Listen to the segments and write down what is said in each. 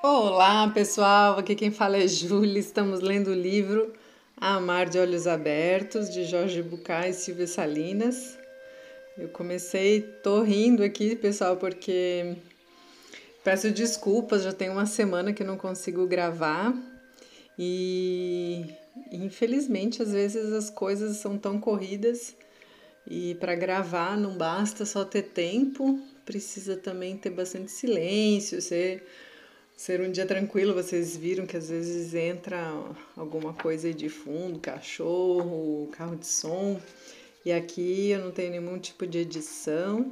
Olá, pessoal. Aqui quem fala é Júlia. Estamos lendo o livro Amar de Olhos Abertos, de Jorge Bucay e Silvia Salinas. Eu comecei, tô rindo aqui, pessoal, porque peço desculpas, já tem uma semana que não consigo gravar e infelizmente às vezes as coisas são tão corridas e para gravar não basta só ter tempo, precisa também ter bastante silêncio, ser ser um dia tranquilo, vocês viram que às vezes entra alguma coisa de fundo, cachorro, carro de som. E aqui eu não tenho nenhum tipo de edição,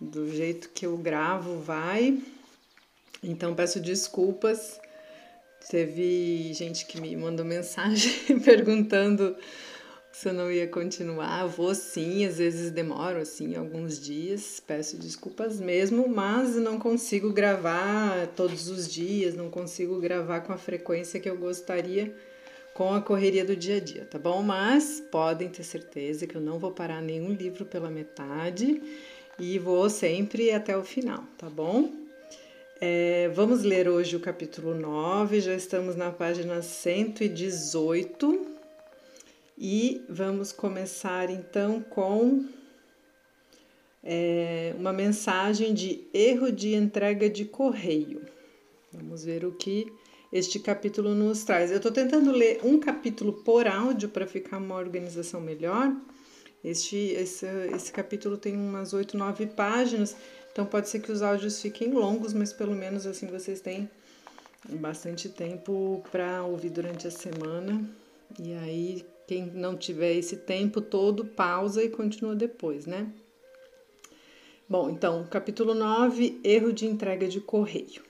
do jeito que eu gravo vai. Então peço desculpas. Teve gente que me mandou mensagem perguntando se eu não ia continuar. Vou sim, às vezes demoro assim alguns dias, peço desculpas mesmo, mas não consigo gravar todos os dias, não consigo gravar com a frequência que eu gostaria com a correria do dia a dia, tá bom? Mas podem ter certeza que eu não vou parar nenhum livro pela metade e vou sempre até o final, tá bom? É, vamos ler hoje o capítulo 9, já estamos na página 118 e vamos começar então com é, uma mensagem de erro de entrega de correio. Vamos ver o que este capítulo nos traz. Eu estou tentando ler um capítulo por áudio para ficar uma organização melhor. Este, esse, esse capítulo tem umas 8, 9 páginas, então pode ser que os áudios fiquem longos, mas pelo menos assim vocês têm bastante tempo para ouvir durante a semana. E aí, quem não tiver esse tempo todo, pausa e continua depois, né? Bom, então, capítulo 9, erro de entrega de correio.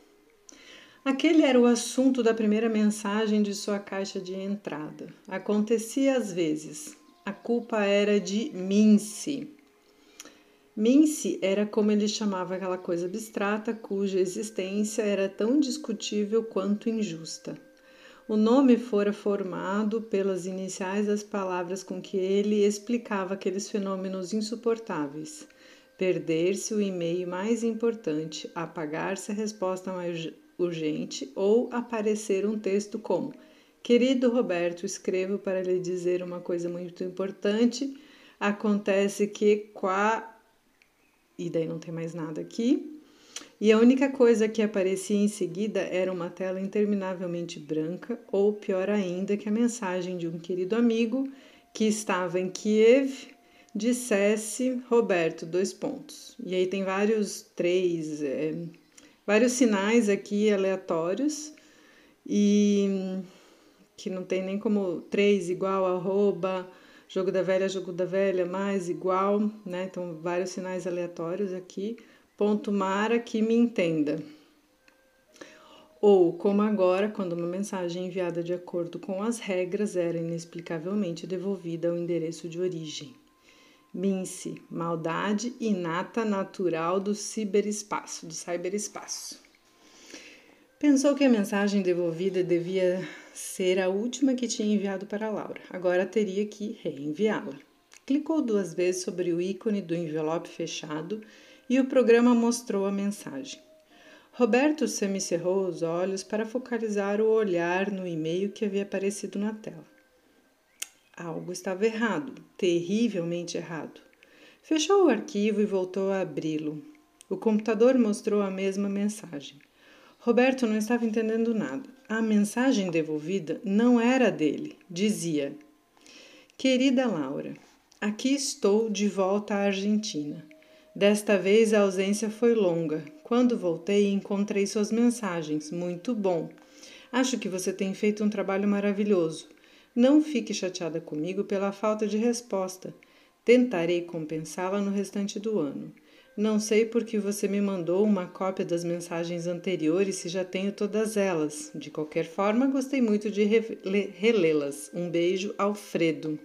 Aquele era o assunto da primeira mensagem de sua caixa de entrada. Acontecia às vezes. A culpa era de Mince. Mince era como ele chamava aquela coisa abstrata cuja existência era tão discutível quanto injusta. O nome fora formado pelas iniciais das palavras com que ele explicava aqueles fenômenos insuportáveis. Perder-se o e-mail mais importante, apagar-se a resposta mais urgente ou aparecer um texto como: Querido Roberto, escrevo para lhe dizer uma coisa muito importante. Acontece que qua. E daí não tem mais nada aqui. E a única coisa que aparecia em seguida era uma tela interminavelmente branca, ou pior ainda, que a mensagem de um querido amigo que estava em Kiev dissesse Roberto, dois pontos. E aí tem vários três, é, vários sinais aqui aleatórios e que não tem nem como três igual arroba, jogo da velha, jogo da velha, mais igual, né? Então vários sinais aleatórios aqui Ponto Mara que me entenda. Ou, como agora, quando uma mensagem enviada de acordo com as regras era inexplicavelmente devolvida ao endereço de origem. Mince, maldade inata natural do ciberespaço, do cyberespaço. Pensou que a mensagem devolvida devia ser a última que tinha enviado para Laura. Agora teria que reenviá-la. Clicou duas vezes sobre o ícone do envelope fechado e o programa mostrou a mensagem. Roberto semicerrou os olhos para focalizar o olhar no e-mail que havia aparecido na tela. Algo estava errado, terrivelmente errado. Fechou o arquivo e voltou a abri-lo. O computador mostrou a mesma mensagem. Roberto não estava entendendo nada. A mensagem devolvida não era dele. Dizia: Querida Laura, aqui estou de volta à Argentina. Desta vez a ausência foi longa. Quando voltei, encontrei suas mensagens. Muito bom. Acho que você tem feito um trabalho maravilhoso. Não fique chateada comigo pela falta de resposta. Tentarei compensá-la no restante do ano. Não sei por que você me mandou uma cópia das mensagens anteriores se já tenho todas elas. De qualquer forma, gostei muito de relê-las. Um beijo, Alfredo.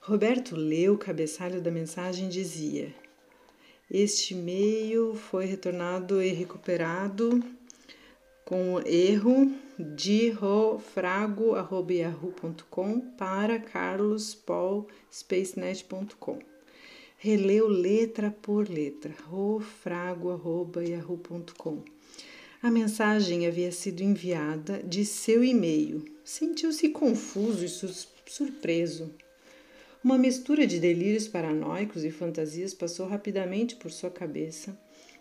Roberto leu o cabeçalho da mensagem e dizia: este e-mail foi retornado e recuperado com erro de rofrago.yahoo.com para carlospaulspacenet.com. Releu letra por letra, rofrago.yahoo.com. A mensagem havia sido enviada de seu e-mail. Sentiu-se confuso e surpreso. Uma mistura de delírios paranoicos e fantasias passou rapidamente por sua cabeça,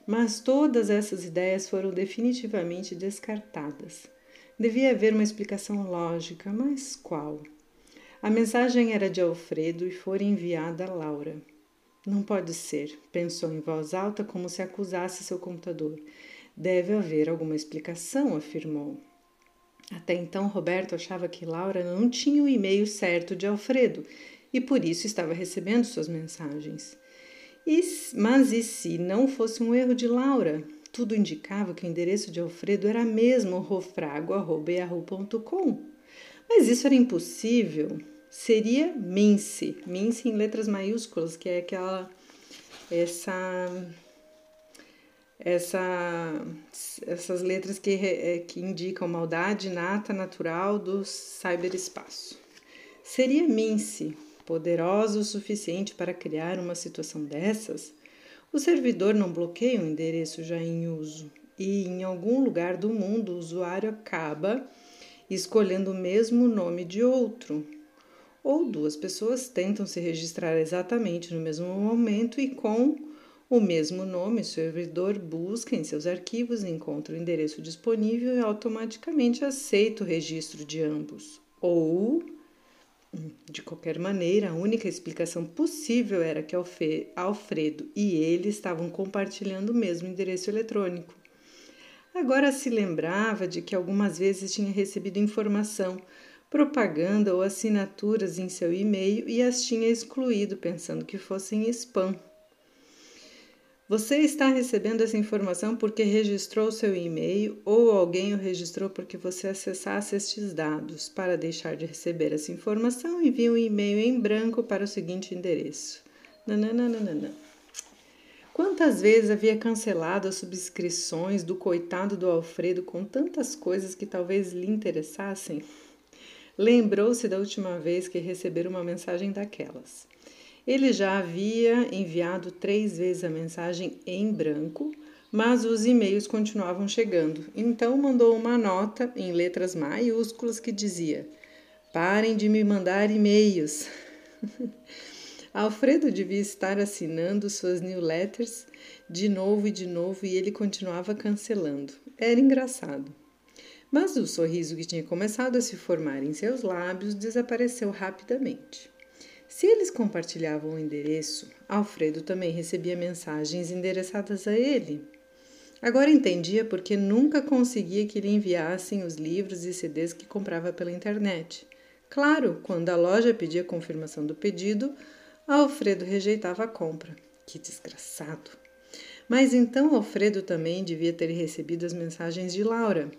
mas todas essas ideias foram definitivamente descartadas. Devia haver uma explicação lógica, mas qual? A mensagem era de Alfredo e fora enviada a Laura. Não pode ser, pensou em voz alta como se acusasse seu computador. Deve haver alguma explicação, afirmou. Até então, Roberto achava que Laura não tinha o e-mail certo de Alfredo e por isso estava recebendo suas mensagens. E, mas e se não fosse um erro de Laura? Tudo indicava que o endereço de Alfredo era mesmo rofrago.com. Mas isso era impossível. Seria Mince, Mince em letras maiúsculas, que é aquela essa essa, essas letras que, é, que indicam maldade nata natural do cyberespaço. Seria Mince poderosa o suficiente para criar uma situação dessas? O servidor não bloqueia um endereço já em uso e em algum lugar do mundo o usuário acaba escolhendo o mesmo nome de outro. Ou duas pessoas tentam se registrar exatamente no mesmo momento e com o mesmo nome, o servidor busca em seus arquivos, encontra o endereço disponível e automaticamente aceita o registro de ambos. Ou, de qualquer maneira, a única explicação possível era que Alfredo e ele estavam compartilhando o mesmo endereço eletrônico. Agora se lembrava de que algumas vezes tinha recebido informação, propaganda ou assinaturas em seu e-mail e as tinha excluído, pensando que fossem spam. Você está recebendo essa informação porque registrou seu e-mail ou alguém o registrou porque você acessasse estes dados. Para deixar de receber essa informação, envie um e-mail em branco para o seguinte endereço. Nananana. Quantas vezes havia cancelado as subscrições do coitado do Alfredo com tantas coisas que talvez lhe interessassem? Lembrou-se da última vez que recebera uma mensagem daquelas. Ele já havia enviado três vezes a mensagem em branco, mas os e-mails continuavam chegando. Então mandou uma nota em letras maiúsculas que dizia: Parem de me mandar e-mails. Alfredo devia estar assinando suas newsletters de novo e de novo e ele continuava cancelando. Era engraçado. Mas o sorriso que tinha começado a se formar em seus lábios desapareceu rapidamente. Se eles compartilhavam o endereço, Alfredo também recebia mensagens endereçadas a ele. Agora entendia porque nunca conseguia que lhe enviassem os livros e CDs que comprava pela internet. Claro, quando a loja pedia confirmação do pedido, Alfredo rejeitava a compra. Que desgraçado! Mas então Alfredo também devia ter recebido as mensagens de Laura.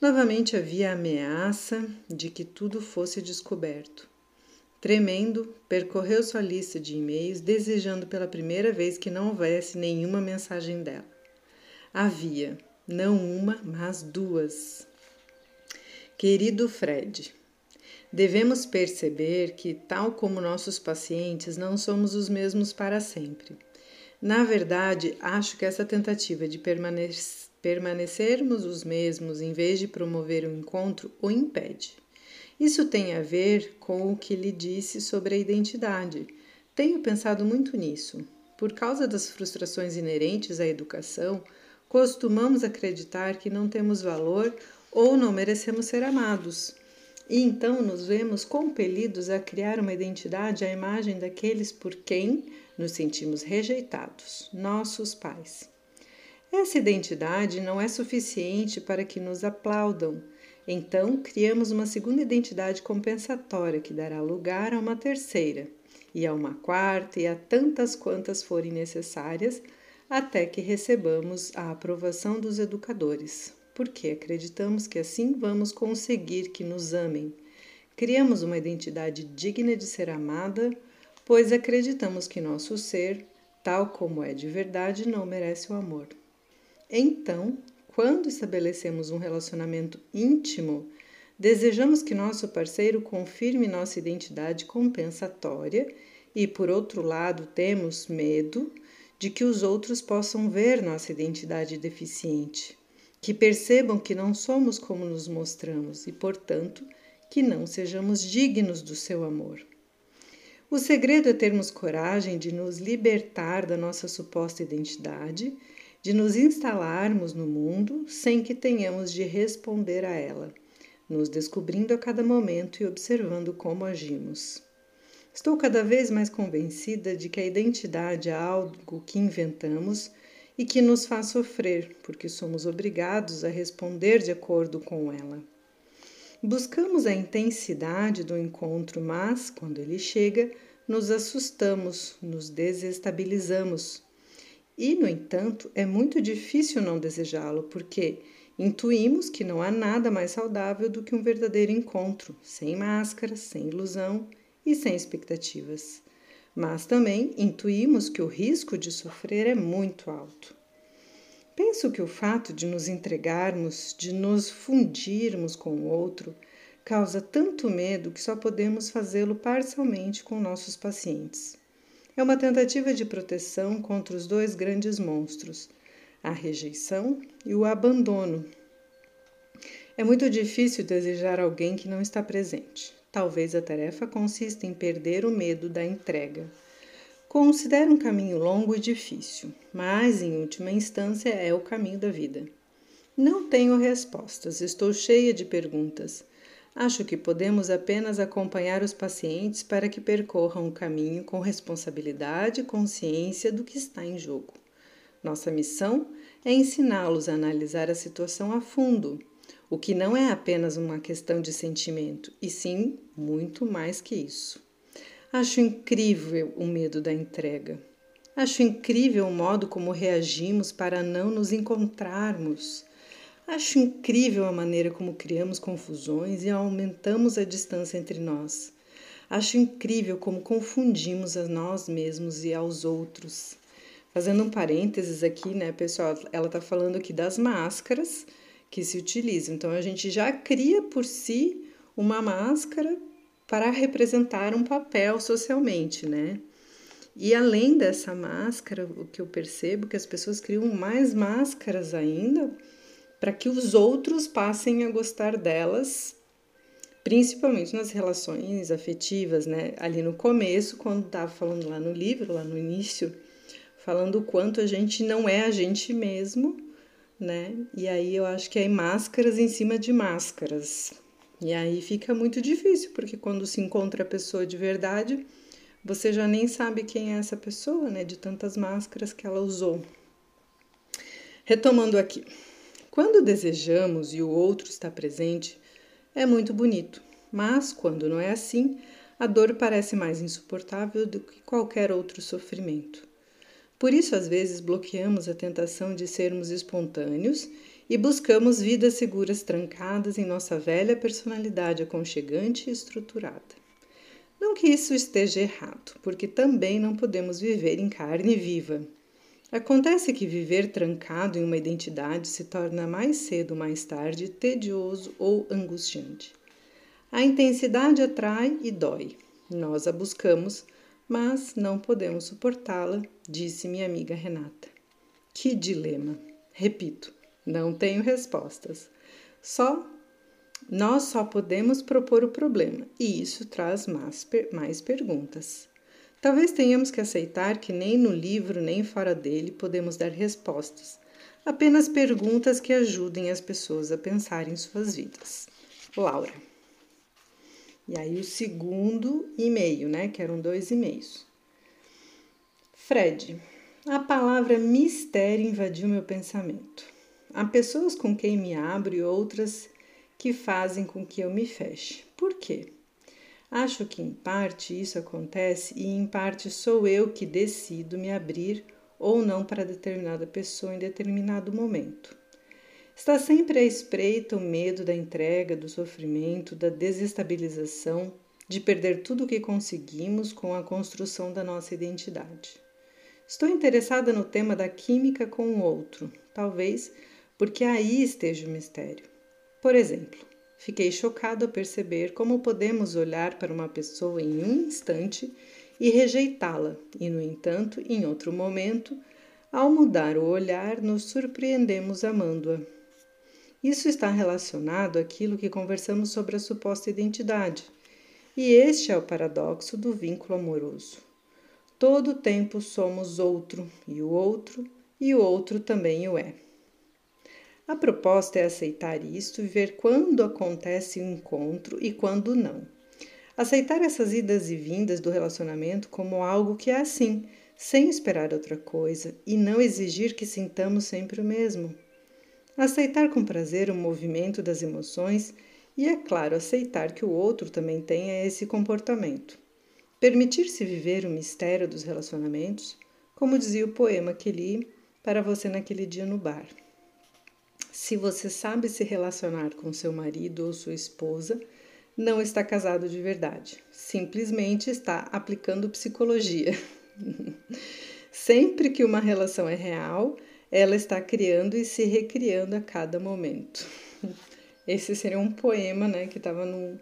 Novamente havia a ameaça de que tudo fosse descoberto. Tremendo, percorreu sua lista de e-mails, desejando pela primeira vez que não houvesse nenhuma mensagem dela. Havia, não uma, mas duas. Querido Fred, Devemos perceber que, tal como nossos pacientes, não somos os mesmos para sempre. Na verdade, acho que essa tentativa de permanecermos os mesmos em vez de promover o um encontro o impede. Isso tem a ver com o que lhe disse sobre a identidade. Tenho pensado muito nisso. Por causa das frustrações inerentes à educação, costumamos acreditar que não temos valor ou não merecemos ser amados. E então nos vemos compelidos a criar uma identidade à imagem daqueles por quem nos sentimos rejeitados, nossos pais. Essa identidade não é suficiente para que nos aplaudam. Então, criamos uma segunda identidade compensatória que dará lugar a uma terceira, e a uma quarta, e a tantas quantas forem necessárias, até que recebamos a aprovação dos educadores porque acreditamos que assim vamos conseguir que nos amem. Criamos uma identidade digna de ser amada, pois acreditamos que nosso ser, tal como é de verdade, não merece o amor. Então, quando estabelecemos um relacionamento íntimo, desejamos que nosso parceiro confirme nossa identidade compensatória e, por outro lado, temos medo de que os outros possam ver nossa identidade deficiente. que percebam que não somos como nos mostramos e, portanto, que não sejamos dignos do seu amor. O segredo é termos coragem de nos libertar da nossa suposta identidade, de nos instalarmos no mundo sem que tenhamos de responder a ela, nos descobrindo a cada momento e observando como agimos. Estou cada vez mais convencida de que a identidade é algo que inventamos e que nos faz sofrer, porque somos obrigados a responder de acordo com ela. Buscamos a intensidade do encontro, mas, quando ele chega, nos assustamos, nos desestabilizamos. E, no entanto, é muito difícil não desejá-lo, porque intuímos que não há nada mais saudável do que um verdadeiro encontro, sem máscara, sem ilusão e sem expectativas. Mas também intuímos que o risco de sofrer é muito alto. Penso que o fato de nos entregarmos, de nos fundirmos com o outro, causa tanto medo que só podemos fazê-lo parcialmente com nossos pacientes. É uma tentativa de proteção contra os dois grandes monstros, a rejeição e o abandono. É muito difícil desejar alguém que não está presente. Talvez a tarefa consista em perder o medo da entrega. Considero um caminho longo e difícil, mas em última instância é o caminho da vida. Não tenho respostas, estou cheia de perguntas. Acho que podemos apenas acompanhar os pacientes para que percorram o caminho com responsabilidade e consciência do que está em jogo. Nossa missão é ensiná-los a analisar a situação a fundo o que não é apenas uma questão de sentimento, e sim muito mais que isso. Acho incrível o medo da entrega. Acho incrível o modo como reagimos para não nos encontrarmos. Acho incrível a maneira como criamos confusões e aumentamos a distância entre nós. Acho incrível como confundimos a nós mesmos e aos outros. Fazendo um parênteses aqui, né, pessoal? Ela está falando aqui das máscaras que se utilizam. Então a gente já cria por si uma máscara para representar um papel socialmente, né? E além dessa máscara, o que eu percebo é que as pessoas criam mais máscaras ainda para que os outros passem a gostar delas, principalmente nas relações afetivas, né? Ali no começo, quando estava falando lá no livro, lá no início, falando o quanto a gente não é a gente mesmo né? E aí eu acho que é máscaras em cima de máscaras. E aí fica muito difícil, porque quando se encontra a pessoa de verdade, você já nem sabe quem é essa pessoa, né? De tantas máscaras que ela usou. Retomando aqui. Quando desejamos e o outro está presente, é muito bonito. Mas quando não é assim, a dor parece mais insuportável do que qualquer outro sofrimento. Por isso, às vezes, bloqueamos a tentação de sermos espontâneos e buscamos vidas seguras trancadas em nossa velha personalidade aconchegante e estruturada. Não que isso esteja errado, porque também não podemos viver em carne viva. Acontece que viver trancado em uma identidade se torna mais cedo ou mais tarde tedioso ou angustiante. A intensidade atrai e dói. Nós a buscamos mas não podemos suportá-la, disse minha amiga Renata. Que dilema! Repito, não tenho respostas. Só nós só podemos propor o problema, e isso traz mais, mais perguntas. Talvez tenhamos que aceitar que nem no livro nem fora dele podemos dar respostas, apenas perguntas que ajudem as pessoas a pensar em suas vidas. Laura. E aí o segundo e-mail, né? Que eram dois e-mails. Fred, a palavra mistério invadiu meu pensamento. Há pessoas com quem me abro e outras que fazem com que eu me feche. Por quê? Acho que em parte isso acontece e em parte sou eu que decido me abrir ou não para determinada pessoa em determinado momento. Está sempre à espreita o medo da entrega, do sofrimento, da desestabilização, de perder tudo o que conseguimos com a construção da nossa identidade. Estou interessada no tema da química com o outro, talvez porque aí esteja o mistério. Por exemplo, fiquei chocado ao perceber como podemos olhar para uma pessoa em um instante e rejeitá-la, e, no entanto, em outro momento, ao mudar o olhar, nos surpreendemos amando-a. Isso está relacionado àquilo que conversamos sobre a suposta identidade. E este é o paradoxo do vínculo amoroso. Todo o tempo somos outro, e o outro, e o outro também o é. A proposta é aceitar isto e ver quando acontece o um encontro e quando não. Aceitar essas idas e vindas do relacionamento como algo que é assim, sem esperar outra coisa e não exigir que sintamos sempre o mesmo. Aceitar com prazer o movimento das emoções e, é claro, aceitar que o outro também tenha esse comportamento. Permitir-se viver o mistério dos relacionamentos, como dizia o poema que li para você naquele dia no bar. Se você sabe se relacionar com seu marido ou sua esposa, não está casado de verdade. Simplesmente está aplicando psicologia. Sempre que uma relação é real, ela está criando e se recriando a cada momento. Esse seria um poema, né, que estava num,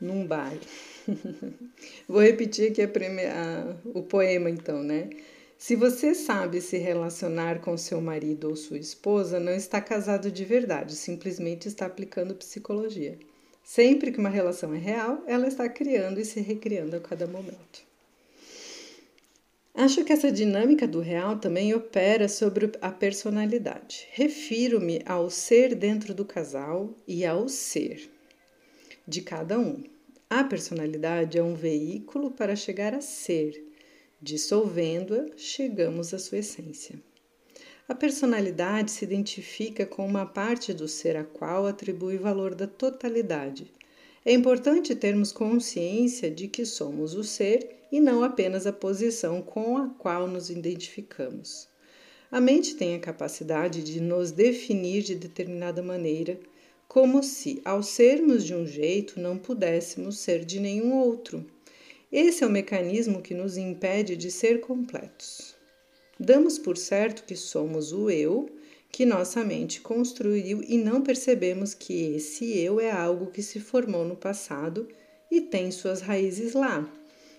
num bar. Vou repetir aqui a primeira, o poema, então, né? Se você sabe se relacionar com seu marido ou sua esposa, não está casado de verdade, simplesmente está aplicando psicologia. Sempre que uma relação é real, ela está criando e se recriando a cada momento. Acho que essa dinâmica do real também opera sobre a personalidade. Refiro-me ao ser dentro do casal e ao ser de cada um. A personalidade é um veículo para chegar a ser. Dissolvendo-a, chegamos à sua essência. A personalidade se identifica com uma parte do ser a qual atribui valor da totalidade. É importante termos consciência de que somos o ser e não apenas a posição com a qual nos identificamos. A mente tem a capacidade de nos definir de determinada maneira, como se, ao sermos de um jeito, não pudéssemos ser de nenhum outro. Esse é o mecanismo que nos impede de ser completos. Damos por certo que somos o eu que nossa mente construiu e não percebemos que esse eu é algo que se formou no passado e tem suas raízes lá,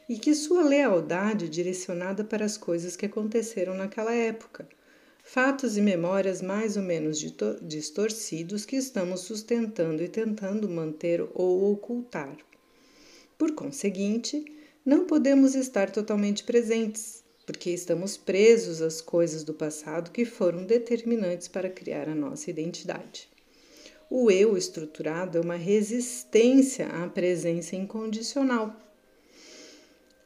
e que sua lealdade é direcionada para as coisas que aconteceram naquela época, fatos e memórias mais ou menos distorcidos que estamos sustentando e tentando manter ou ocultar. Por conseguinte, não podemos estar totalmente presentes, porque estamos presos às coisas do passado que foram determinantes para criar a nossa identidade. O eu estruturado é uma resistência à presença incondicional.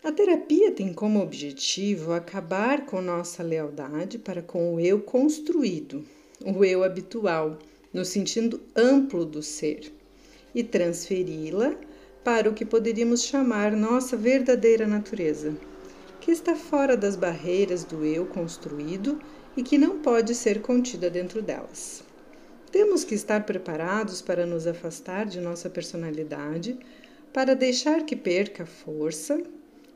A terapia tem como objetivo acabar com nossa lealdade para com o eu construído, o eu habitual, no sentido amplo do ser, e transferi-la para o que poderíamos chamar nossa verdadeira natureza que está fora das barreiras do eu construído e que não pode ser contida dentro delas. Temos que estar preparados para nos afastar de nossa personalidade, para deixar que perca força,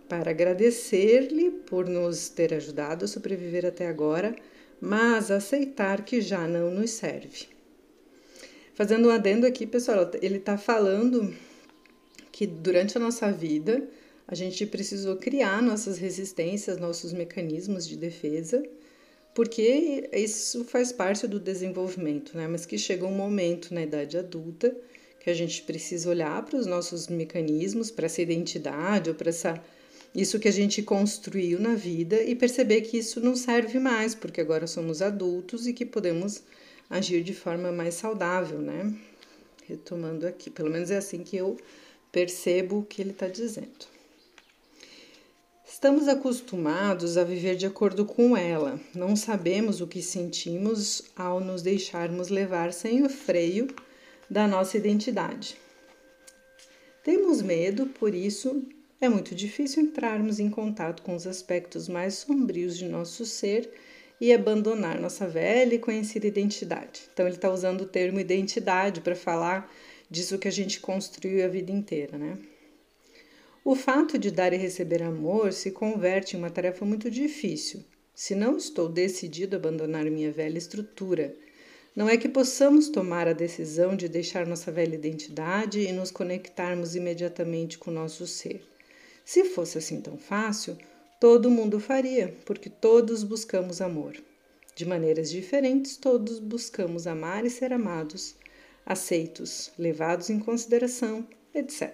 para agradecer-lhe por nos ter ajudado a sobreviver até agora, mas aceitar que já não nos serve. Fazendo um adendo aqui, pessoal, ele está falando que durante a nossa vida a gente precisou criar nossas resistências, nossos mecanismos de defesa, porque isso faz parte do desenvolvimento, né? Mas que chega um momento na idade adulta que a gente precisa olhar para os nossos mecanismos, para essa identidade ou para essa isso que a gente construiu na vida e perceber que isso não serve mais, porque agora somos adultos e que podemos agir de forma mais saudável, né? Retomando aqui, pelo menos é assim que eu percebo o que ele está dizendo. Estamos acostumados a viver de acordo com ela, não sabemos o que sentimos ao nos deixarmos levar sem o freio da nossa identidade. Temos medo, por isso é muito difícil entrarmos em contato com os aspectos mais sombrios de nosso ser e abandonar nossa velha e conhecida identidade. Então, ele está usando o termo identidade para falar disso que a gente construiu a vida inteira, né? O fato de dar e receber amor se converte em uma tarefa muito difícil, se não estou decidido a abandonar minha velha estrutura. Não é que possamos tomar a decisão de deixar nossa velha identidade e nos conectarmos imediatamente com o nosso ser. Se fosse assim tão fácil, todo mundo faria, porque todos buscamos amor. De maneiras diferentes, todos buscamos amar e ser amados, aceitos, levados em consideração, etc.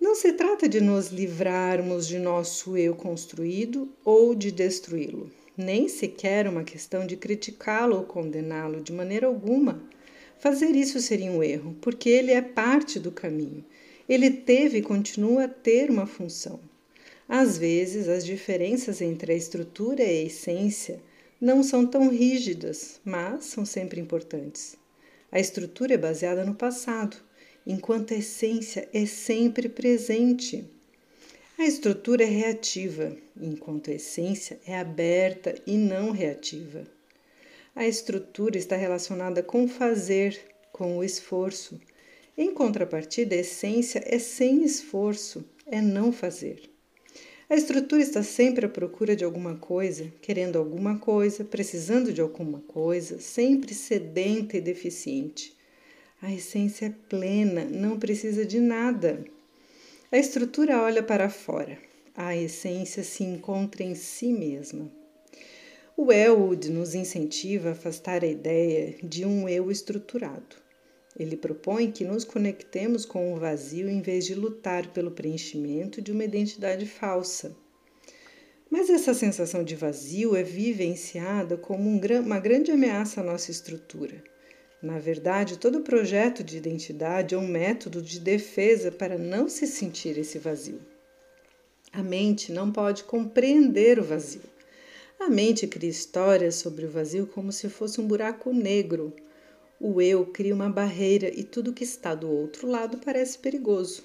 Não se trata de nos livrarmos de nosso eu construído ou de destruí-lo, nem sequer uma questão de criticá-lo ou condená-lo de maneira alguma. Fazer isso seria um erro, porque ele é parte do caminho. Ele teve e continua a ter uma função. Às vezes, as diferenças entre a estrutura e a essência não são tão rígidas, mas são sempre importantes. A estrutura é baseada no passado, enquanto a essência é sempre presente. A estrutura é reativa, enquanto a essência é aberta e não reativa. A estrutura está relacionada com o fazer, com o esforço. Em contrapartida, a essência é sem esforço, é não fazer. A estrutura está sempre à procura de alguma coisa, querendo alguma coisa, precisando de alguma coisa, sempre sedenta e deficiente. A essência é plena, não precisa de nada. A estrutura olha para fora. A essência se encontra em si mesma. O Elwood nos incentiva a afastar a ideia de um eu estruturado. Ele propõe que nos conectemos com o vazio em vez de lutar pelo preenchimento de uma identidade falsa. Mas essa sensação de vazio é vivenciada como um, uma grande ameaça à nossa estrutura. Na verdade, todo projeto de identidade é um método de defesa para não se sentir esse vazio. A mente não pode compreender o vazio. A mente cria histórias sobre o vazio como se fosse um buraco negro. O eu cria uma barreira e tudo que está do outro lado parece perigoso.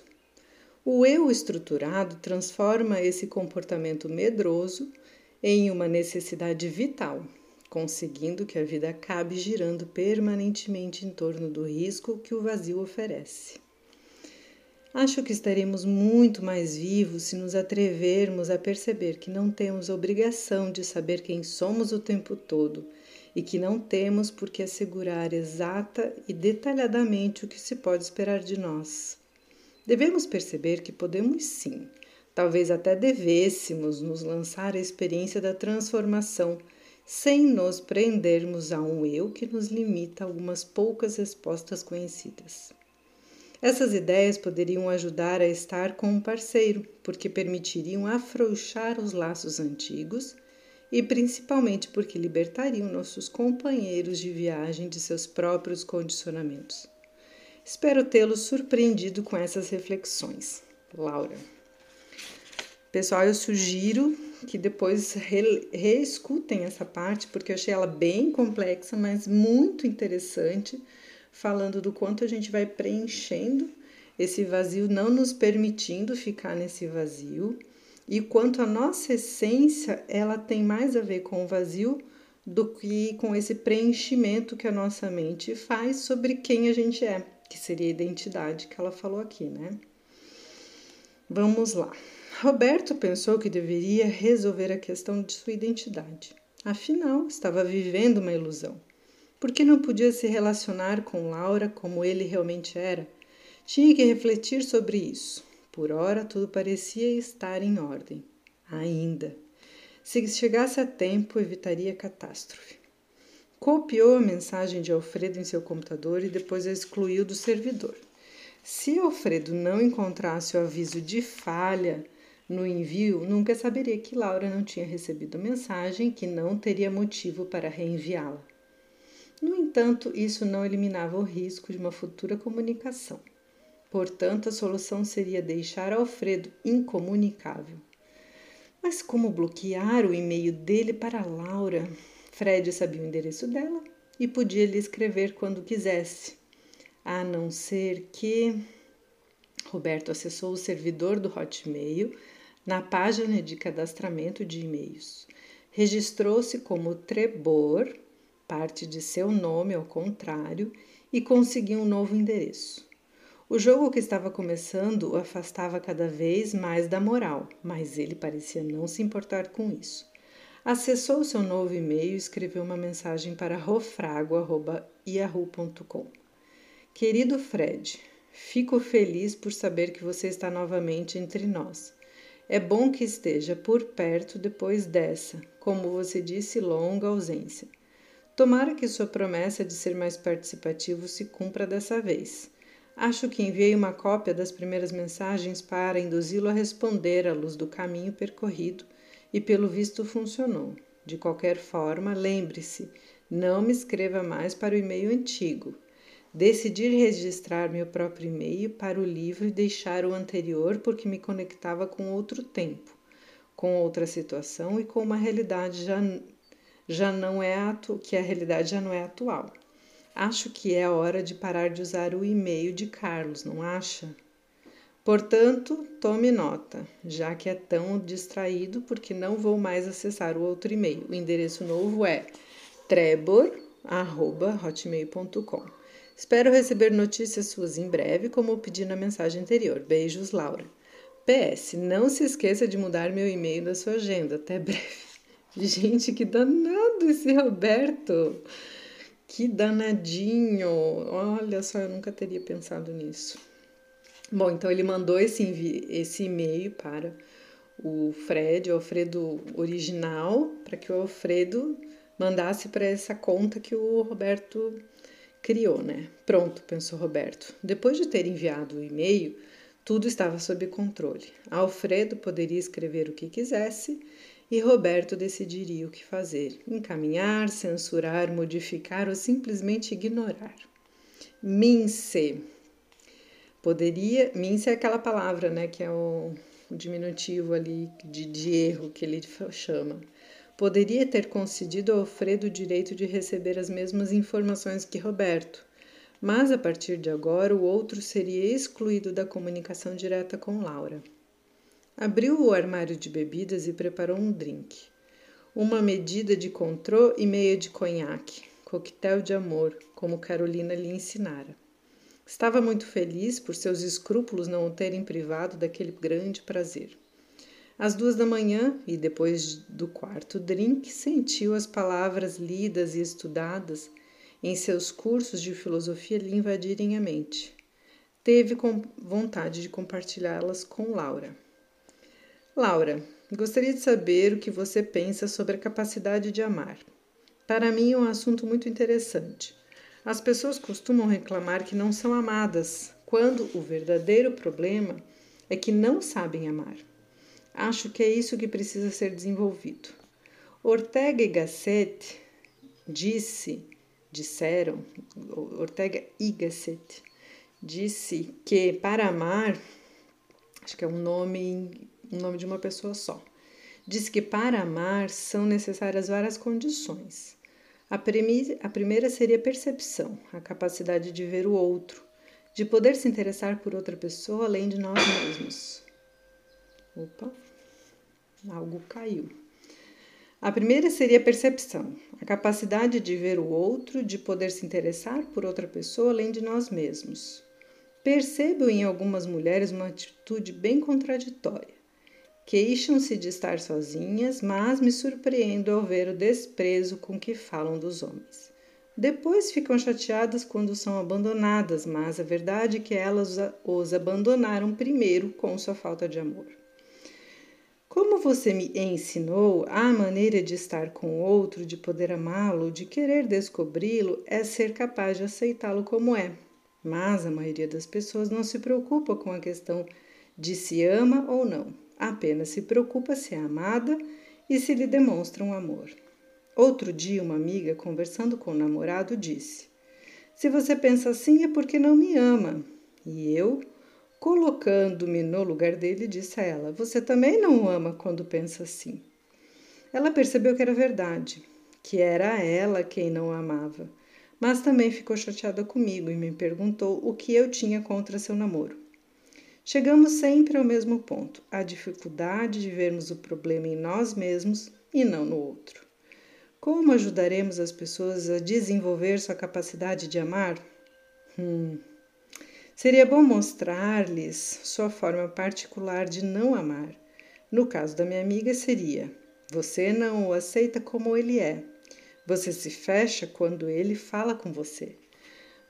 O eu estruturado transforma esse comportamento medroso em uma necessidade vital conseguindo que a vida acabe girando permanentemente em torno do risco que o vazio oferece. Acho que estaremos muito mais vivos se nos atrevermos a perceber que não temos obrigação de saber quem somos o tempo todo e que não temos por que assegurar exata e detalhadamente o que se pode esperar de nós. Devemos perceber que podemos sim, talvez até devêssemos nos lançar a experiência da transformação sem nos prendermos a um eu que nos limita a algumas poucas respostas conhecidas. Essas ideias poderiam ajudar a estar com um parceiro, porque permitiriam afrouxar os laços antigos e principalmente porque libertariam nossos companheiros de viagem de seus próprios condicionamentos. Espero tê-los surpreendido com essas reflexões. Laura. Pessoal, eu sugiro que depois re, reescutem essa parte, porque eu achei ela bem complexa, mas muito interessante, falando do quanto a gente vai preenchendo esse vazio, não nos permitindo ficar nesse vazio, e quanto a nossa essência ela tem mais a ver com o vazio do que com esse preenchimento que a nossa mente faz sobre quem a gente é, que seria a identidade que ela falou aqui, né? Vamos lá. Roberto pensou que deveria resolver a questão de sua identidade. Afinal, estava vivendo uma ilusão. Porque não podia se relacionar com Laura como ele realmente era? Tinha que refletir sobre isso. Por ora, tudo parecia estar em ordem. Ainda. Se chegasse a tempo, evitaria catástrofe. Copiou a mensagem de Alfredo em seu computador e depois a excluiu do servidor. Se Alfredo não encontrasse o aviso de falha no envio, nunca saberia que Laura não tinha recebido a mensagem que não teria motivo para reenviá-la. No entanto, isso não eliminava o risco de uma futura comunicação. Portanto, a solução seria deixar Alfredo incomunicável. Mas como bloquear o e-mail dele para Laura? Fred sabia o endereço dela e podia lhe escrever quando quisesse, a não ser que. Roberto acessou o servidor do Hotmail na página de cadastramento de e-mails. Registrou-se como Trebor, parte de seu nome ao contrário, e conseguiu um novo endereço. O jogo que estava começando o afastava cada vez mais da moral, mas ele parecia não se importar com isso. Acessou seu novo e-mail e escreveu uma mensagem para rofrago.yahoo.com. Querido Fred, fico feliz por saber que você está novamente entre nós. É bom que esteja por perto depois dessa, como você disse, longa ausência. Tomara que sua promessa de ser mais participativo se cumpra dessa vez. Acho que enviei uma cópia das primeiras mensagens para induzi-lo a responder à luz do caminho percorrido e, pelo visto, funcionou. De qualquer forma, lembre-se, não me escreva mais para o e-mail antigo. Decidi registrar meu próprio e-mail para o livro e deixar o anterior porque me conectava com outro tempo, com outra situação e com uma realidade já, já não é atu que a realidade já não é atual. Acho que é a hora de parar de usar o e-mail de Carlos, não acha? Portanto, tome nota, já que é tão distraído, porque não vou mais acessar o outro e-mail. O endereço novo é trebor.hotmail.com. Espero receber notícias suas em breve, como pedi na mensagem anterior. Beijos, Laura. PS, não se esqueça de mudar meu e-mail da sua agenda. Até breve. Gente, que danado esse Roberto! Que danadinho! Olha só, eu nunca teria pensado nisso. Bom, então ele mandou esse, esse e-mail para o Fred, o Alfredo original, para que o Alfredo mandasse para essa conta que o Roberto Criou, né? Pronto, pensou Roberto. Depois de ter enviado o e-mail, tudo estava sob controle. Alfredo poderia escrever o que quisesse e Roberto decidiria o que fazer: encaminhar, censurar, modificar ou simplesmente ignorar. Mince. Poderia. Mince é aquela palavra, né? Que é o, o diminutivo ali de, de erro que ele chama poderia ter concedido a Alfredo o direito de receber as mesmas informações que Roberto, mas a partir de agora o outro seria excluído da comunicação direta com Laura. Abriu o armário de bebidas e preparou um drink. Uma medida de contrô e meia de conhaque, coquetel de amor, como Carolina lhe ensinara. Estava muito feliz por seus escrúpulos não o terem privado daquele grande prazer. Às duas da manhã, e depois do quarto drink, sentiu as palavras lidas e estudadas em seus cursos de filosofia lhe invadirem a mente. Teve vontade de compartilhá-las com Laura. Laura, gostaria de saber o que você pensa sobre a capacidade de amar. Para mim é um assunto muito interessante. As pessoas costumam reclamar que não são amadas, quando o verdadeiro problema é que não sabem amar. Acho que é isso que precisa ser desenvolvido. Ortega e Gasset disse, disseram, Ortega e Gasset disse que para amar, acho que é um nome, um nome de uma pessoa só. Disse que para amar são necessárias várias condições. A, a primeira seria percepção, a capacidade de ver o outro, de poder se interessar por outra pessoa além de nós mesmos. Opa, algo caiu. A primeira seria a percepção, a capacidade de ver o outro, de poder se interessar por outra pessoa além de nós mesmos. Percebo em algumas mulheres uma atitude bem contraditória. Queixam-se de estar sozinhas, mas me surpreendo ao ver o desprezo com que falam dos homens. Depois ficam chateadas quando são abandonadas, mas a verdade é que elas os abandonaram primeiro com sua falta de amor. Como você me ensinou, a maneira de estar com o outro, de poder amá-lo, de querer descobri-lo, é ser capaz de aceitá-lo como é. Mas a maioria das pessoas não se preocupa com a questão de se ama ou não, apenas se preocupa se é amada e se lhe demonstra um amor. Outro dia, uma amiga, conversando com o namorado, disse: Se você pensa assim é porque não me ama. E eu, Colocando-me no lugar dele, disse a ela: Você também não ama quando pensa assim. Ela percebeu que era verdade, que era ela quem não amava, mas também ficou chateada comigo e me perguntou o que eu tinha contra seu namoro. Chegamos sempre ao mesmo ponto: a dificuldade de vermos o problema em nós mesmos e não no outro. Como ajudaremos as pessoas a desenvolver sua capacidade de amar? Hum, Seria bom mostrar-lhes sua forma particular de não amar. No caso da minha amiga, seria: você não o aceita como ele é. Você se fecha quando ele fala com você.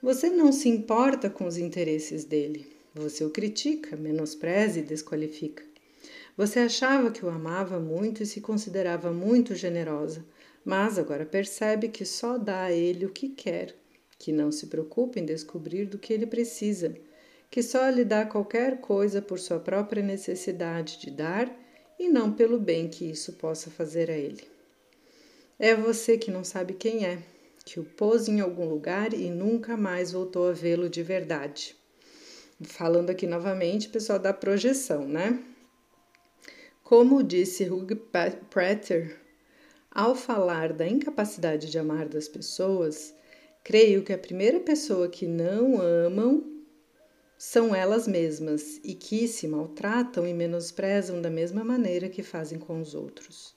Você não se importa com os interesses dele. Você o critica, menospreza e desqualifica. Você achava que o amava muito e se considerava muito generosa, mas agora percebe que só dá a ele o que quer, que não se preocupa em descobrir do que ele precisa, que só lhe dá qualquer coisa por sua própria necessidade de dar e não pelo bem que isso possa fazer a ele. É você que não sabe quem é, que o pôs em algum lugar e nunca mais voltou a vê-lo de verdade. Falando aqui novamente, pessoal, da projeção, né? Como disse Hugh Prater, ao falar da incapacidade de amar das pessoas, creio que a primeira pessoa que não amam são elas mesmas e que se maltratam e menosprezam da mesma maneira que fazem com os outros.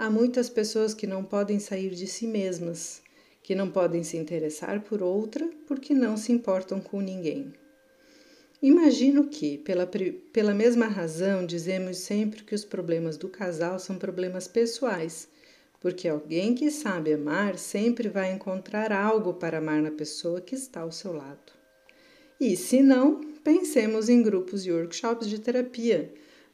Há muitas pessoas que não podem sair de si mesmas, que não podem se interessar por outra porque não se importam com ninguém. Imagino que, pela, pela mesma razão, dizemos sempre que os problemas do casal são problemas pessoais, porque alguém que sabe amar sempre vai encontrar algo para amar na pessoa que está ao seu lado. E se não, pensemos em grupos e workshops de terapia,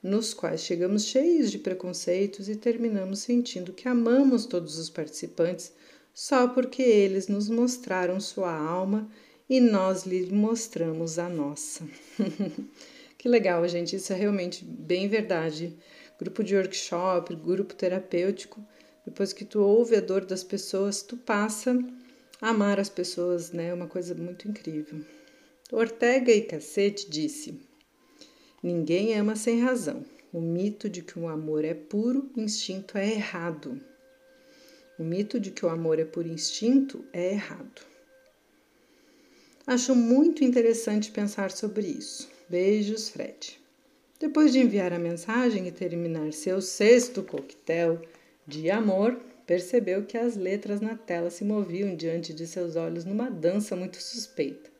nos quais chegamos cheios de preconceitos e terminamos sentindo que amamos todos os participantes só porque eles nos mostraram sua alma e nós lhe mostramos a nossa. que legal, gente, isso é realmente bem verdade. Grupo de workshop, grupo terapêutico, depois que tu ouve a dor das pessoas, tu passa a amar as pessoas, né? É uma coisa muito incrível. Ortega e Cacete disse: Ninguém ama sem razão. O mito de que o amor é puro instinto é errado. O mito de que o amor é por instinto é errado. Acho muito interessante pensar sobre isso. Beijos, Fred. Depois de enviar a mensagem e terminar seu sexto coquetel de amor, percebeu que as letras na tela se moviam diante de seus olhos numa dança muito suspeita.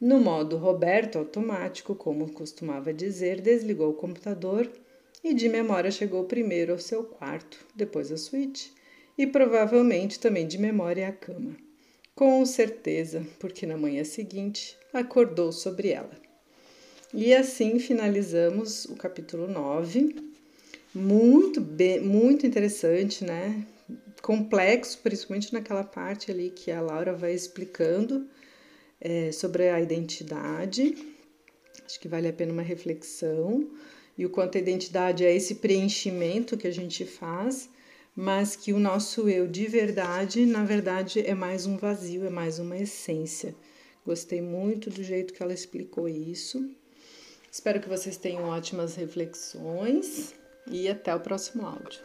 No modo Roberto automático, como costumava dizer, desligou o computador e de memória chegou primeiro ao seu quarto, depois à suíte e provavelmente também de memória à cama. Com certeza, porque na manhã seguinte acordou sobre ela. E assim finalizamos o capítulo 9. Muito bem, muito interessante, né? Complexo, principalmente naquela parte ali que a Laura vai explicando é, sobre a identidade. Acho que vale a pena uma reflexão. E o quanto a identidade é esse preenchimento que a gente faz mas que o nosso eu de verdade, na verdade, é mais um vazio, é mais uma essência. Gostei muito do jeito que ela explicou isso. Espero que vocês tenham ótimas reflexões e até o próximo áudio.